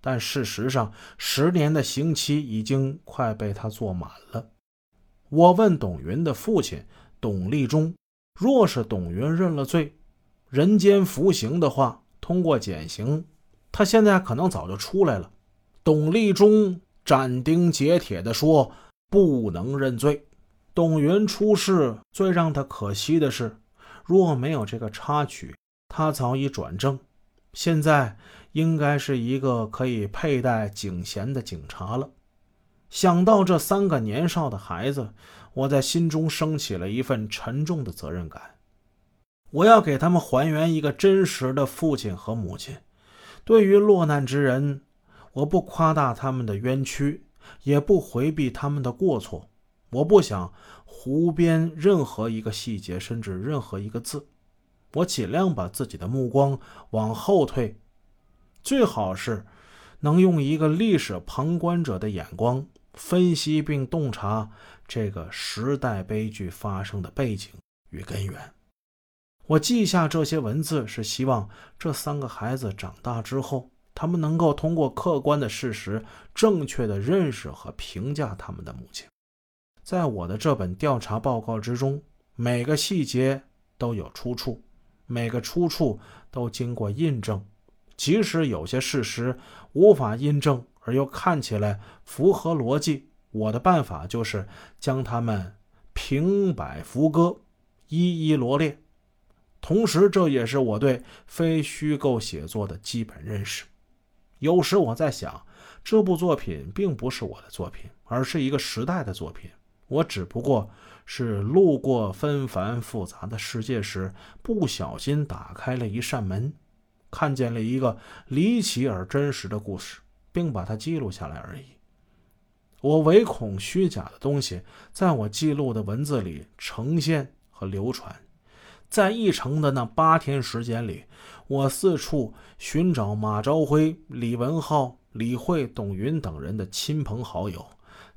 但事实上，十年的刑期已经快被他坐满了。我问董云的父亲董立忠，若是董云认了罪，人间服刑的话，通过减刑，他现在可能早就出来了。董立忠斩钉截铁地说：“不能认罪。”董云出事，最让他可惜的是，若没有这个插曲，他早已转正，现在应该是一个可以佩戴警衔的警察了。想到这三个年少的孩子，我在心中升起了一份沉重的责任感。我要给他们还原一个真实的父亲和母亲。对于落难之人，我不夸大他们的冤屈，也不回避他们的过错。我不想胡编任何一个细节，甚至任何一个字。我尽量把自己的目光往后退，最好是能用一个历史旁观者的眼光分析并洞察这个时代悲剧发生的背景与根源。我记下这些文字，是希望这三个孩子长大之后，他们能够通过客观的事实，正确的认识和评价他们的母亲。在我的这本调查报告之中，每个细节都有出处，每个出处都经过印证。即使有些事实无法印证，而又看起来符合逻辑，我的办法就是将它们平摆浮歌，一一罗列。同时，这也是我对非虚构写作的基本认识。有时我在想，这部作品并不是我的作品，而是一个时代的作品。我只不过是路过纷繁复杂的世界时，不小心打开了一扇门，看见了一个离奇而真实的故事，并把它记录下来而已。我唯恐虚假的东西在我记录的文字里呈现和流传。在义城的那八天时间里，我四处寻找马朝辉、李文浩、李慧、董云等人的亲朋好友。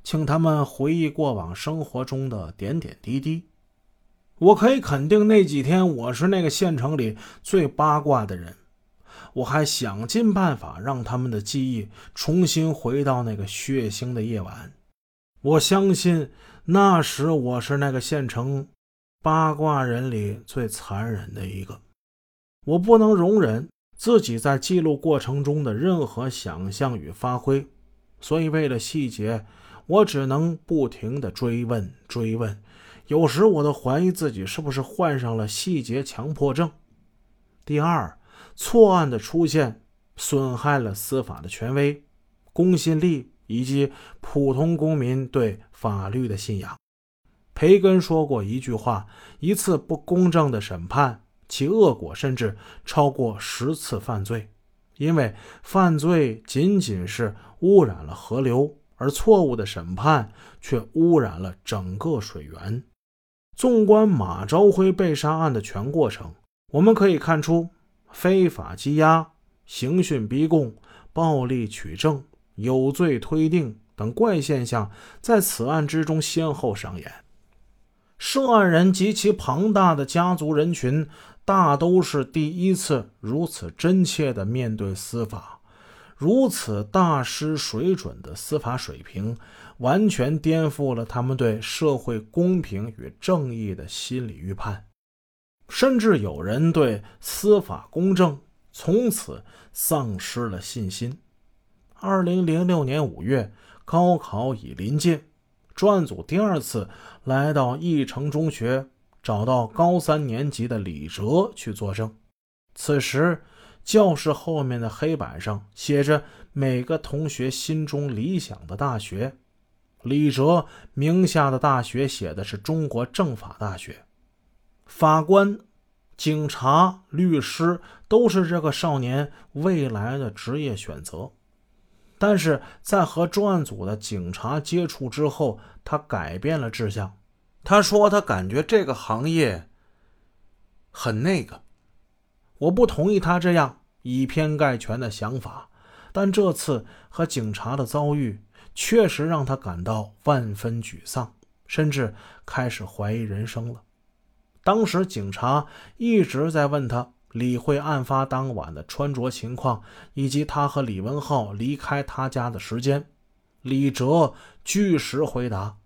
请他们回忆过往生活中的点点滴滴。我可以肯定，那几天我是那个县城里最八卦的人。我还想尽办法让他们的记忆重新回到那个血腥的夜晚。我相信那时我是那个县城八卦人里最残忍的一个。我不能容忍自己在记录过程中的任何想象与发挥，所以为了细节。我只能不停地追问、追问，有时我都怀疑自己是不是患上了细节强迫症。第二，错案的出现损害了司法的权威、公信力以及普通公民对法律的信仰。培根说过一句话：“一次不公正的审判，其恶果甚至超过十次犯罪，因为犯罪仅仅是污染了河流。”而错误的审判却污染了整个水源。纵观马朝辉被杀案的全过程，我们可以看出，非法羁押、刑讯逼供、暴力取证、有罪推定等怪现象在此案之中先后上演。涉案人及其庞大的家族人群，大都是第一次如此真切地面对司法。如此大失水准的司法水平，完全颠覆了他们对社会公平与正义的心理预判，甚至有人对司法公正从此丧失了信心。二零零六年五月，高考已临近，专案组第二次来到义城中学，找到高三年级的李哲去作证。此时。教室后面的黑板上写着每个同学心中理想的大学。李哲名下的大学写的是中国政法大学。法官、警察、律师都是这个少年未来的职业选择。但是在和专案组的警察接触之后，他改变了志向。他说：“他感觉这个行业很那个。”我不同意他这样以偏概全的想法，但这次和警察的遭遇确实让他感到万分沮丧，甚至开始怀疑人生了。当时警察一直在问他李慧案发当晚的穿着情况以及他和李文浩离开他家的时间。李哲据实回答：“